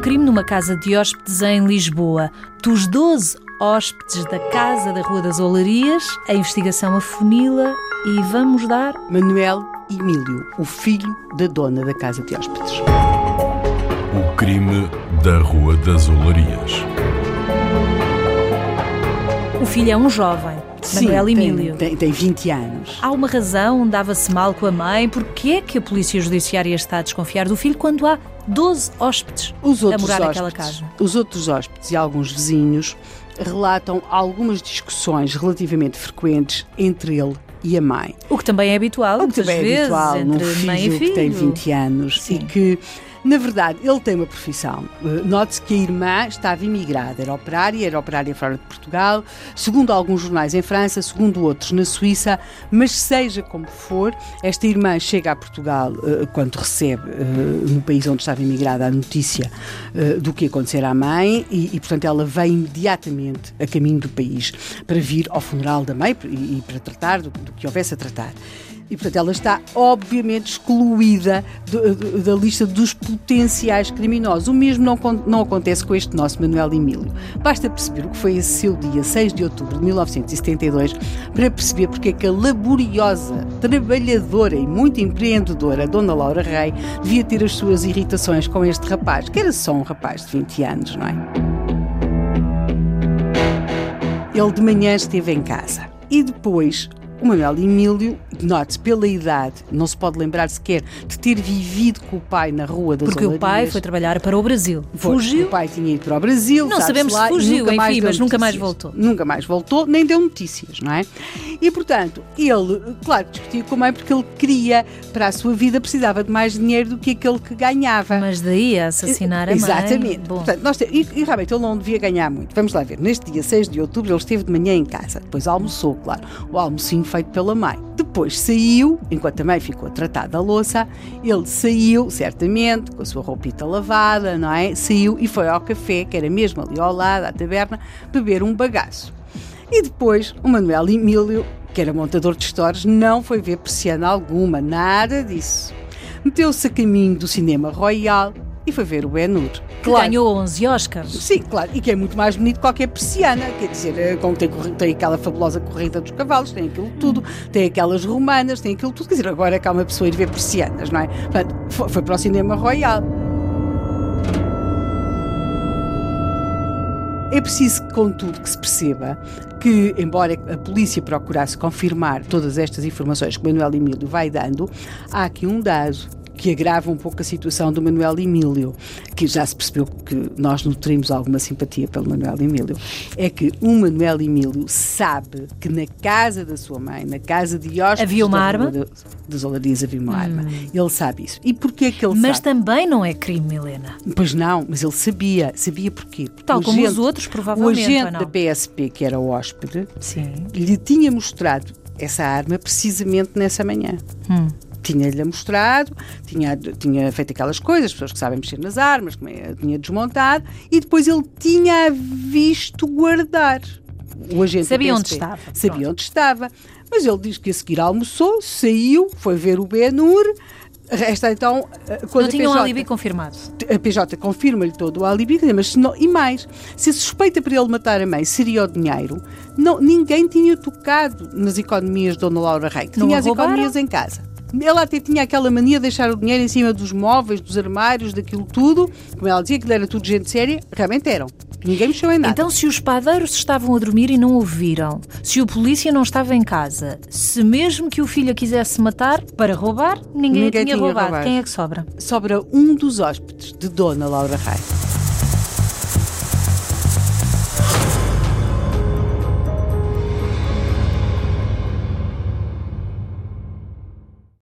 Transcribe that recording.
crime numa casa de hóspedes em Lisboa. Dos 12 hóspedes da Casa da Rua das Olarias, a investigação afunila e vamos dar. Manuel Emílio, o filho da dona da Casa de Hóspedes. O crime da Rua das Olarias. O filho é um jovem, Sim, Manuel tem- Emílio. Tem, tem 20 anos. Há uma razão, dava-se mal com a mãe. Porquê é que a Polícia Judiciária está a desconfiar do filho quando há 12 hóspedes Os a morar naquela hóspedes, casa? os outros hóspedes e alguns vizinhos relatam algumas discussões relativamente frequentes entre ele e a mãe. O que também é habitual, O que também é habitual num filho filho. que tem 20 anos Sim. e que, na verdade, ele tem uma profissão. Eh, Note-se que a irmã estava imigrada, era operária, era operária fora de Portugal, segundo alguns jornais em França, segundo outros na Suíça, mas seja como for, esta irmã chega a Portugal eh, quando recebe, eh, no país onde estava imigrada, a notícia do que acontecer à mãe e, e, portanto, ela vem imediatamente a caminho do país para vir ao funeral da mãe e para tratar do, do que houvesse a tratar. E, portanto, ela está obviamente excluída da lista dos potenciais criminosos. O mesmo não, não acontece com este nosso Manuel Emílio. Basta perceber o que foi esse seu dia, 6 de outubro de 1972, para perceber porque é que a laboriosa, trabalhadora e muito empreendedora Dona Laura Rei devia ter as suas irritações com este rapaz, que era só um rapaz de 20 anos, não é? Ele de manhã esteve em casa e depois o Manuel Emílio, note-se pela idade, não se pode lembrar sequer de ter vivido com o pai na Rua das Porque o pai Olarias. foi trabalhar para o Brasil. Foi. Fugiu. O pai tinha ido para o Brasil. Não sabemos se lá, e fugiu, enfim, mas nunca mais voltou. Nunca mais voltou, nem deu notícias, não é? E, portanto, ele, claro, discutia com a mãe porque ele queria, para a sua vida, precisava de mais dinheiro do que aquele que ganhava. Mas daí a assassinar a mãe. Exatamente. Bom, Portanto, nós te- e, e realmente ele não devia ganhar muito. Vamos lá ver. Neste dia 6 de outubro ele esteve de manhã em casa. Depois almoçou, claro. O almocinho feito pela mãe. Depois saiu, enquanto a mãe ficou a tratar da louça, ele saiu, certamente, com a sua roupita lavada, não é? Saiu e foi ao café, que era mesmo ali ao lado, à taberna, beber um bagaço. E depois o Manuel Emílio, que era montador de histórias, não foi ver persiana alguma, nada disso. Meteu-se a caminho do cinema Royal e foi ver o Ben-Hur. que ganhou 11 Oscars. Sim, claro, e que é muito mais bonito que qualquer persiana, quer dizer, eh, como tem, tem aquela fabulosa corrida dos cavalos, tem aquilo tudo, tem aquelas romanas, tem aquilo tudo, quer dizer, agora é que há uma pessoa ir ver persianas, não é? Portanto, foi, foi para o cinema Royal. É preciso, contudo, que se perceba que, embora a polícia procurasse confirmar todas estas informações que Manuel Emílio vai dando, há aqui um dado que agrava um pouco a situação do Manuel Emílio, que já se percebeu que nós nutrimos alguma simpatia pelo Manuel Emílio, é que o Manuel Emílio sabe que na casa da sua mãe, na casa de hóspedes Havia uma arma? Das Olarias havia uma arma. Ele sabe isso. E porquê que ele Mas sabe? também não é crime, Helena. Pois não, mas ele sabia. Sabia porquê? Porque Tal o como os agente- outros, O provavelmente, agente ou não? da PSP, que era o hóspede, Sim. lhe tinha mostrado essa arma precisamente nessa manhã. Hum. Tinha-lhe mostrado, tinha, tinha feito aquelas coisas, as pessoas que sabem mexer nas armas, é, tinha desmontado, e depois ele tinha visto guardar. O agente Sabia onde estava, Sabia pronto. onde estava. Mas ele diz que a seguir almoçou, saiu, foi ver o Ben-Hur. Resta então. eh, Quando Não tinha um PJ alibi confirmado. a PJ confirma-lhe todo o alibi, mas não- e mais, se a suspeita para ele matar a mãe seria o dinheiro, não, ninguém tinha tocado nas economias de Dona Laura Rei, que Não tinha as roubaram? economias em casa. Ela até tinha aquela mania de deixar o dinheiro em cima dos móveis, dos armários, daquilo tudo. Como ela dizia que era tudo gente séria, realmente eram. Ninguém mexeu em nada. Então, se os padeiros estavam a dormir e não ouviram, se o polícia não estava em casa, se mesmo que o filho a quisesse matar para roubar, ninguém, Ninguém tinha, tinha roubado. roubado. Quem é que sobra? Sobra um dos hóspedes de Dona Laura Rei.